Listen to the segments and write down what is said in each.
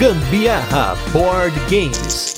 Gambiarra Board Games.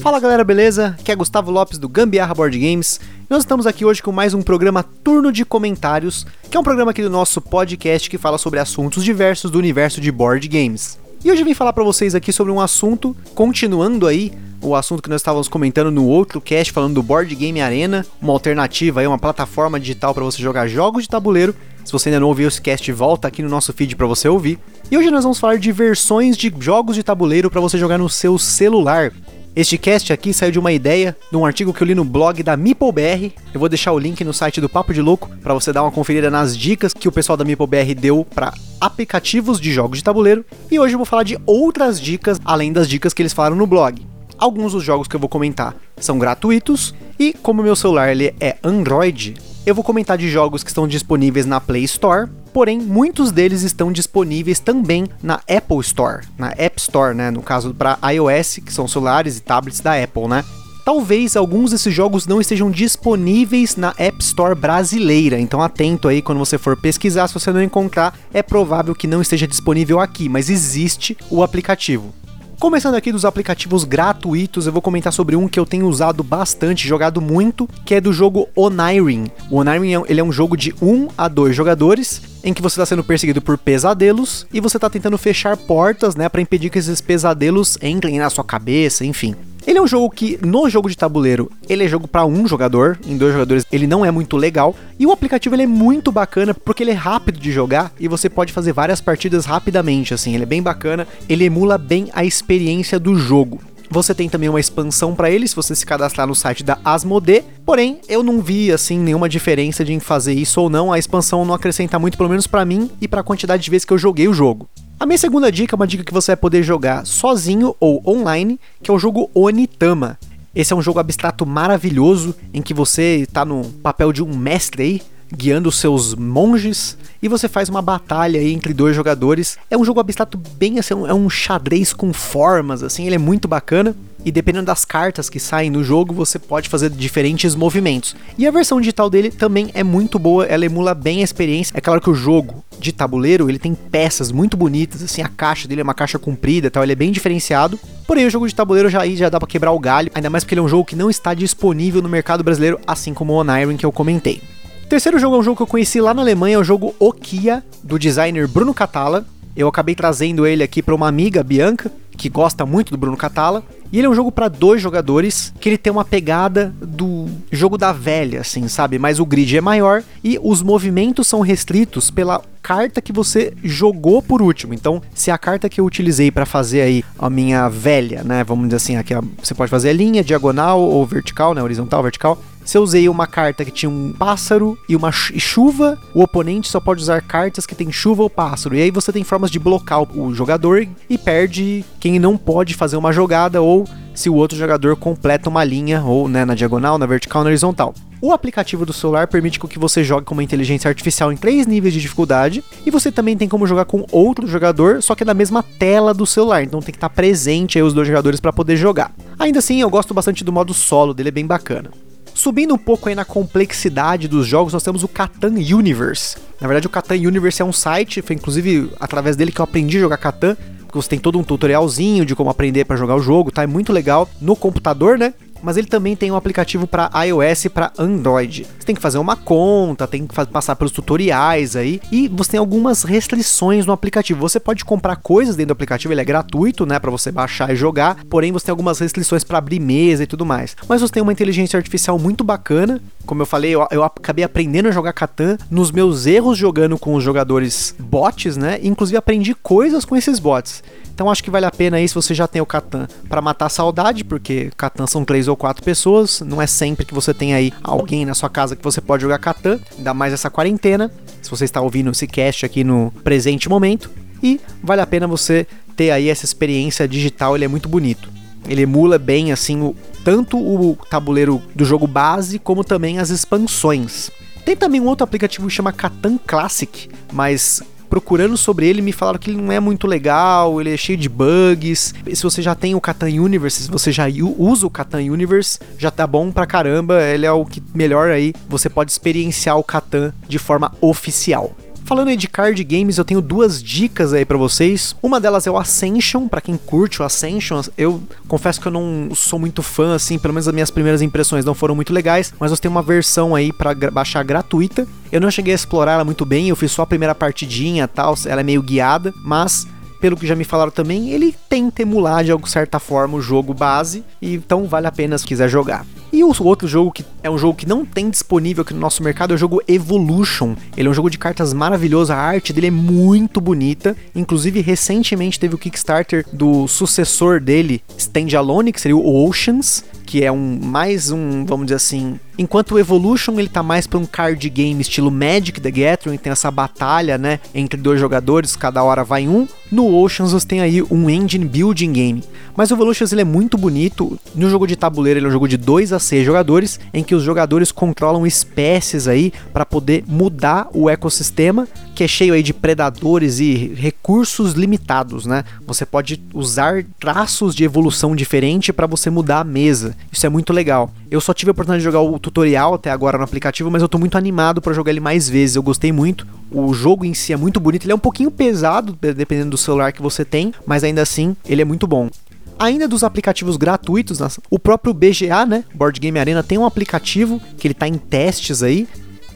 Fala galera, beleza? Aqui é Gustavo Lopes do Gambiarra Board Games. Nós estamos aqui hoje com mais um programa Turno de Comentários, que é um programa aqui do nosso podcast que fala sobre assuntos diversos do universo de board games. E hoje eu vim falar para vocês aqui sobre um assunto, continuando aí o assunto que nós estávamos comentando no outro cast, falando do Board Game Arena, uma alternativa aí, uma plataforma digital para você jogar jogos de tabuleiro. Se você ainda não ouviu esse cast, volta aqui no nosso feed para você ouvir. E hoje nós vamos falar de versões de jogos de tabuleiro para você jogar no seu celular. Este cast aqui saiu de uma ideia, de um artigo que eu li no blog da MeepleBR. Eu vou deixar o link no site do Papo de Louco para você dar uma conferida nas dicas que o pessoal da MeepleBR deu para aplicativos de jogos de tabuleiro. E hoje eu vou falar de outras dicas além das dicas que eles falaram no blog. Alguns dos jogos que eu vou comentar são gratuitos e como meu celular ele é Android, eu vou comentar de jogos que estão disponíveis na Play Store, porém muitos deles estão disponíveis também na Apple Store, na App Store, né, no caso para iOS, que são celulares e tablets da Apple, né? Talvez alguns desses jogos não estejam disponíveis na App Store brasileira, então atento aí quando você for pesquisar, se você não encontrar, é provável que não esteja disponível aqui, mas existe o aplicativo. Começando aqui dos aplicativos gratuitos, eu vou comentar sobre um que eu tenho usado bastante, jogado muito, que é do jogo Onirin. O Onirin é, ele é um jogo de 1 a 2 jogadores, em que você está sendo perseguido por pesadelos e você está tentando fechar portas, né, para impedir que esses pesadelos entrem na sua cabeça, enfim. Ele é um jogo que, no jogo de tabuleiro, ele é jogo para um jogador, em dois jogadores ele não é muito legal, e o aplicativo ele é muito bacana porque ele é rápido de jogar e você pode fazer várias partidas rapidamente, assim, ele é bem bacana, ele emula bem a experiência do jogo. Você tem também uma expansão para ele se você se cadastrar no site da Asmodee. Porém, eu não vi assim nenhuma diferença de fazer isso ou não. A expansão não acrescenta muito, pelo menos para mim e para a quantidade de vezes que eu joguei o jogo. A minha segunda dica é uma dica que você vai poder jogar sozinho ou online, que é o jogo Onitama. Esse é um jogo abstrato maravilhoso em que você está no papel de um mestre aí, guiando seus monges e você faz uma batalha entre dois jogadores. É um jogo abstrato bem assim, é um xadrez com formas, assim, ele é muito bacana. E dependendo das cartas que saem no jogo, você pode fazer diferentes movimentos. E a versão digital dele também é muito boa, ela emula bem a experiência. É claro que o jogo de tabuleiro, ele tem peças muito bonitas, assim, a caixa dele é uma caixa comprida, tal, ele é bem diferenciado. Porém, o jogo de tabuleiro já aí já dá para quebrar o galho, ainda mais porque ele é um jogo que não está disponível no mercado brasileiro, assim como o Oniron que eu comentei. O terceiro jogo é um jogo que eu conheci lá na Alemanha, é o jogo Okia, do designer Bruno Catala. Eu acabei trazendo ele aqui para uma amiga, Bianca, que gosta muito do Bruno Catala. E ele é um jogo para dois jogadores, que ele tem uma pegada do jogo da velha, assim, sabe? Mas o grid é maior e os movimentos são restritos pela carta que você jogou por último. Então, se a carta que eu utilizei para fazer aí a minha velha, né, vamos dizer assim, aqui você pode fazer a linha diagonal ou vertical, né, horizontal, vertical. Se eu usei uma carta que tinha um pássaro e uma chuva, o oponente só pode usar cartas que tem chuva ou pássaro. E aí você tem formas de blocar o jogador e perde quem não pode fazer uma jogada ou se o outro jogador completa uma linha ou né, na diagonal, na vertical, na horizontal. O aplicativo do celular permite que você jogue com uma inteligência artificial em três níveis de dificuldade e você também tem como jogar com outro jogador, só que na mesma tela do celular, então tem que estar presente aí os dois jogadores para poder jogar. Ainda assim, eu gosto bastante do modo solo, dele é bem bacana. Subindo um pouco aí na complexidade dos jogos, nós temos o Catan Universe. Na verdade, o Catan Universe é um site, foi inclusive através dele que eu aprendi a jogar Catan, porque você tem todo um tutorialzinho de como aprender para jogar o jogo, tá? É muito legal no computador, né? Mas ele também tem um aplicativo para iOS e para Android. Você tem que fazer uma conta, tem que passar pelos tutoriais aí e você tem algumas restrições no aplicativo. Você pode comprar coisas dentro do aplicativo, ele é gratuito, né, para você baixar e jogar, porém você tem algumas restrições para abrir mesa e tudo mais. Mas você tem uma inteligência artificial muito bacana. Como eu falei, eu, eu acabei aprendendo a jogar Catan nos meus erros jogando com os jogadores bots, né? Inclusive aprendi coisas com esses bots. Então acho que vale a pena aí se você já tem o Catan para matar a saudade, porque Catan são três ou quatro pessoas, não é sempre que você tem aí alguém na sua casa que você pode jogar Catan, ainda mais essa quarentena. Se você está ouvindo esse cast aqui no presente momento, e vale a pena você ter aí essa experiência digital, ele é muito bonito. Ele emula bem assim o, tanto o tabuleiro do jogo base como também as expansões. Tem também um outro aplicativo que chama Catan Classic, mas procurando sobre ele, me falaram que ele não é muito legal, ele é cheio de bugs. Se você já tem o Catan Universe, se você já usa o Catan Universe, já tá bom pra caramba. Ele é o que melhor aí você pode experienciar o Catan de forma oficial. Falando aí de card games, eu tenho duas dicas aí para vocês. Uma delas é o Ascension, para quem curte o Ascension. Eu confesso que eu não sou muito fã assim, pelo menos as minhas primeiras impressões não foram muito legais, mas você tem uma versão aí para baixar gratuita. Eu não cheguei a explorar ela muito bem, eu fiz só a primeira partidinha, tal, ela é meio guiada, mas pelo que já me falaram também, ele tenta emular de alguma certa forma o jogo base, e então vale a pena se quiser jogar. E o outro jogo que é um jogo que não tem disponível aqui no nosso mercado é o jogo Evolution. Ele é um jogo de cartas maravilhoso, a arte dele é muito bonita. Inclusive, recentemente teve o Kickstarter do sucessor dele, Standalone, que seria o Oceans, que é um mais um, vamos dizer assim, enquanto o Evolution ele tá mais para um card game estilo Magic the Gathering, tem essa batalha, né, entre dois jogadores, cada hora vai um. No Oceans você tem aí um engine building game. Mas o Evolution ele é muito bonito. No jogo de tabuleiro ele é um jogo de 2 a 6 jogadores, em que os jogadores controlam espécies aí para poder mudar o ecossistema, que é cheio aí de predadores e recursos limitados, né? Você pode usar traços de evolução diferente para você mudar a mesa. Isso é muito legal. Eu só tive a oportunidade de jogar o tutorial até agora no aplicativo, mas eu tô muito animado para jogar ele mais vezes. Eu gostei muito. O jogo em si é muito bonito, ele é um pouquinho pesado, dependendo do celular que você tem, mas ainda assim ele é muito bom. Ainda dos aplicativos gratuitos, o próprio BGA, né, Board Game Arena, tem um aplicativo que ele está em testes aí,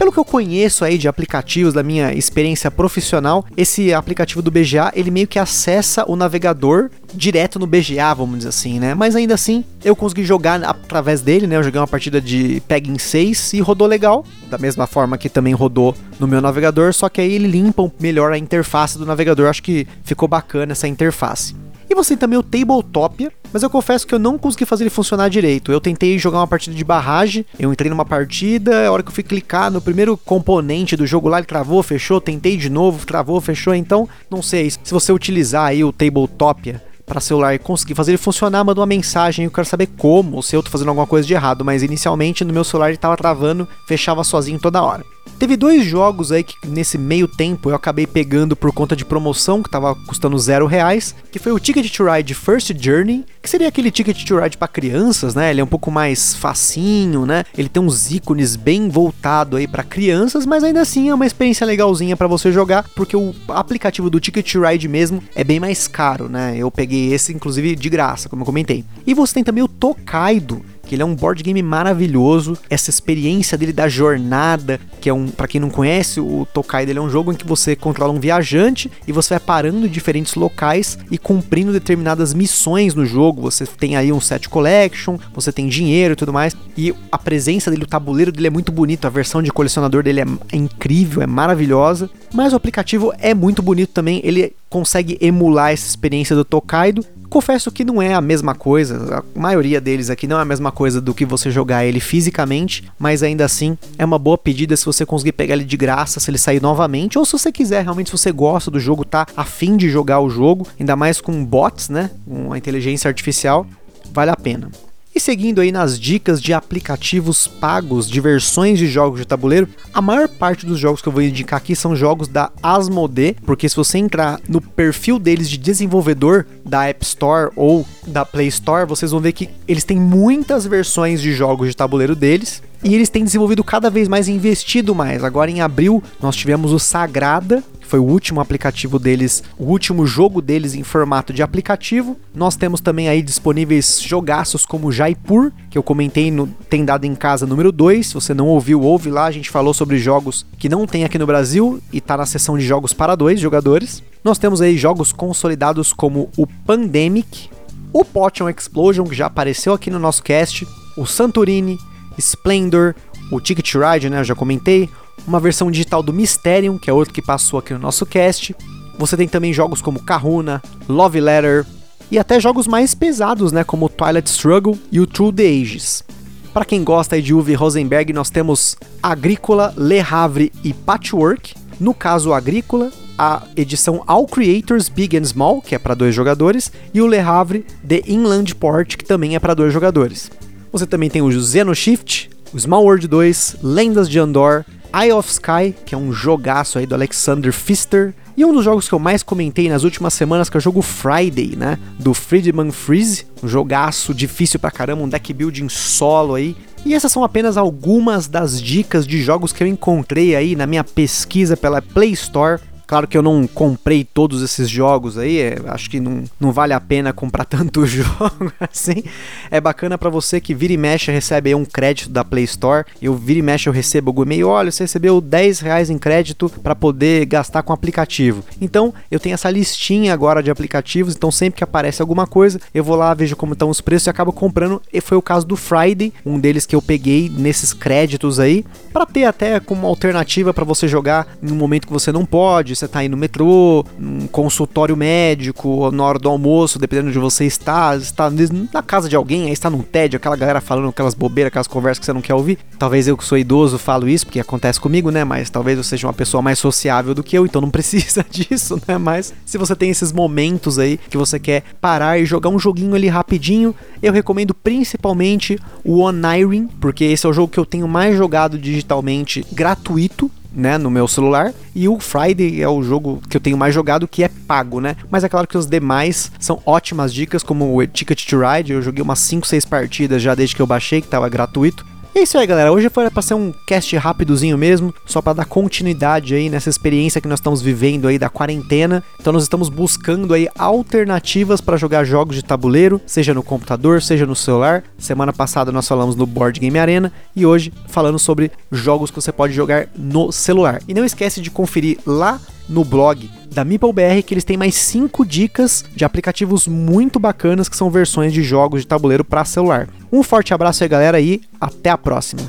pelo que eu conheço aí de aplicativos da minha experiência profissional, esse aplicativo do BGA, ele meio que acessa o navegador direto no BGA, vamos dizer assim, né? Mas ainda assim, eu consegui jogar através dele, né? Eu joguei uma partida de Pegging 6 e rodou legal, da mesma forma que também rodou no meu navegador, só que aí ele limpa melhor a interface do navegador, acho que ficou bacana essa interface. E você tem também o Tabletopia, mas eu confesso que eu não consegui fazer ele funcionar direito. Eu tentei jogar uma partida de barragem, eu entrei numa partida, a hora que eu fui clicar no primeiro componente do jogo lá, ele travou, fechou, tentei de novo, travou, fechou, então não sei, se você utilizar aí o Tabletopia para celular e conseguir fazer ele funcionar, manda uma mensagem, eu quero saber como, se eu tô fazendo alguma coisa de errado, mas inicialmente no meu celular ele tava travando, fechava sozinho toda hora. Teve dois jogos aí que nesse meio tempo eu acabei pegando por conta de promoção, que tava custando zero reais, que foi o Ticket to Ride First Journey, que seria aquele Ticket to Ride para crianças, né? Ele é um pouco mais facinho, né? Ele tem uns ícones bem voltado aí para crianças, mas ainda assim é uma experiência legalzinha para você jogar, porque o aplicativo do Ticket to Ride mesmo é bem mais caro, né? Eu peguei esse inclusive de graça, como eu comentei. E você tem também o Tokaido, que ele é um board game maravilhoso. Essa experiência dele da jornada, que é um, para quem não conhece, o Tokai dele é um jogo em que você controla um viajante e você vai parando em diferentes locais e cumprindo determinadas missões no jogo. Você tem aí um set collection, você tem dinheiro e tudo mais. E a presença dele, o tabuleiro dele é muito bonito, a versão de colecionador dele é, é incrível, é maravilhosa. Mas o aplicativo é muito bonito também, ele consegue emular essa experiência do Tokaido Confesso que não é a mesma coisa, a maioria deles aqui não é a mesma coisa do que você jogar ele fisicamente, mas ainda assim é uma boa pedida se você conseguir pegar ele de graça, se ele sair novamente, ou se você quiser, realmente, se você gosta do jogo, tá afim de jogar o jogo, ainda mais com bots, né? Com a inteligência artificial, vale a pena. E seguindo aí nas dicas de aplicativos pagos de versões de jogos de tabuleiro, a maior parte dos jogos que eu vou indicar aqui são jogos da Asmodee, porque se você entrar no perfil deles de desenvolvedor da App Store ou da Play Store, vocês vão ver que eles têm muitas versões de jogos de tabuleiro deles. E eles têm desenvolvido cada vez mais investido mais. Agora em abril nós tivemos o Sagrada, foi o último aplicativo deles, o último jogo deles em formato de aplicativo. Nós temos também aí disponíveis jogaços como Jaipur, que eu comentei no Tem Dado em Casa número 2. Se você não ouviu, ouve lá. A gente falou sobre jogos que não tem aqui no Brasil e tá na seção de jogos para dois jogadores. Nós temos aí jogos consolidados como o Pandemic, o Potion Explosion, que já apareceu aqui no nosso cast, o Santorini, Splendor, o Ticket Ride, né, eu já comentei, uma versão digital do Mysterium, que é outro que passou aqui no nosso cast. Você tem também jogos como Kahuna, Love Letter e até jogos mais pesados, né, como Twilight Struggle e o True the Ages. Para quem gosta de Uwe Rosenberg, nós temos Agrícola, Le Havre e Patchwork. No caso Agrícola, a edição All Creators Big and Small, que é para dois jogadores, e o Le Havre The Inland Port, que também é para dois jogadores. Você também tem o Xenoshift, o Small World 2, Lendas de Andor, Eye of Sky, que é um jogaço aí do Alexander Pfister, E um dos jogos que eu mais comentei nas últimas semanas, que é o jogo Friday, né? Do Friedman Freeze, um jogaço difícil pra caramba, um deck building solo aí. E essas são apenas algumas das dicas de jogos que eu encontrei aí na minha pesquisa pela Play Store Claro que eu não comprei todos esses jogos aí, é, acho que não, não vale a pena comprar tanto jogo assim. É bacana para você que vira e mexe recebe um crédito da Play Store. Eu vira e mexe eu recebo algum e-mail, olha, você recebeu 10 reais em crédito para poder gastar com aplicativo. Então eu tenho essa listinha agora de aplicativos, então sempre que aparece alguma coisa, eu vou lá, vejo como estão os preços e acabo comprando. E foi o caso do Friday, um deles que eu peguei nesses créditos aí, para ter até como alternativa para você jogar um momento que você não pode você tá aí no metrô, num consultório médico, na hora do almoço, dependendo de você está, está na casa de alguém, aí está num tédio, aquela galera falando aquelas bobeiras, aquelas conversas que você não quer ouvir. Talvez eu que sou idoso falo isso, porque acontece comigo, né? Mas talvez eu seja uma pessoa mais sociável do que eu, então não precisa disso, né? Mas se você tem esses momentos aí que você quer parar e jogar um joguinho ali rapidinho, eu recomendo principalmente o Onirin, porque esse é o jogo que eu tenho mais jogado digitalmente gratuito né, no meu celular. E o Friday é o jogo que eu tenho mais jogado que é pago, né? Mas é claro que os demais são ótimas dicas, como o Ticket to Ride. Eu joguei umas 5, 6 partidas já desde que eu baixei, que estava gratuito. E é isso aí, galera. Hoje foi para ser um cast rapidozinho mesmo, só para dar continuidade aí nessa experiência que nós estamos vivendo aí da quarentena. Então nós estamos buscando aí alternativas para jogar jogos de tabuleiro, seja no computador, seja no celular. Semana passada nós falamos no Board Game Arena e hoje falando sobre jogos que você pode jogar no celular. E não esquece de conferir lá no blog da MeepleBR que eles têm mais 5 dicas de aplicativos muito bacanas que são versões de jogos de tabuleiro para celular. Um forte abraço aí, galera, e até a próxima.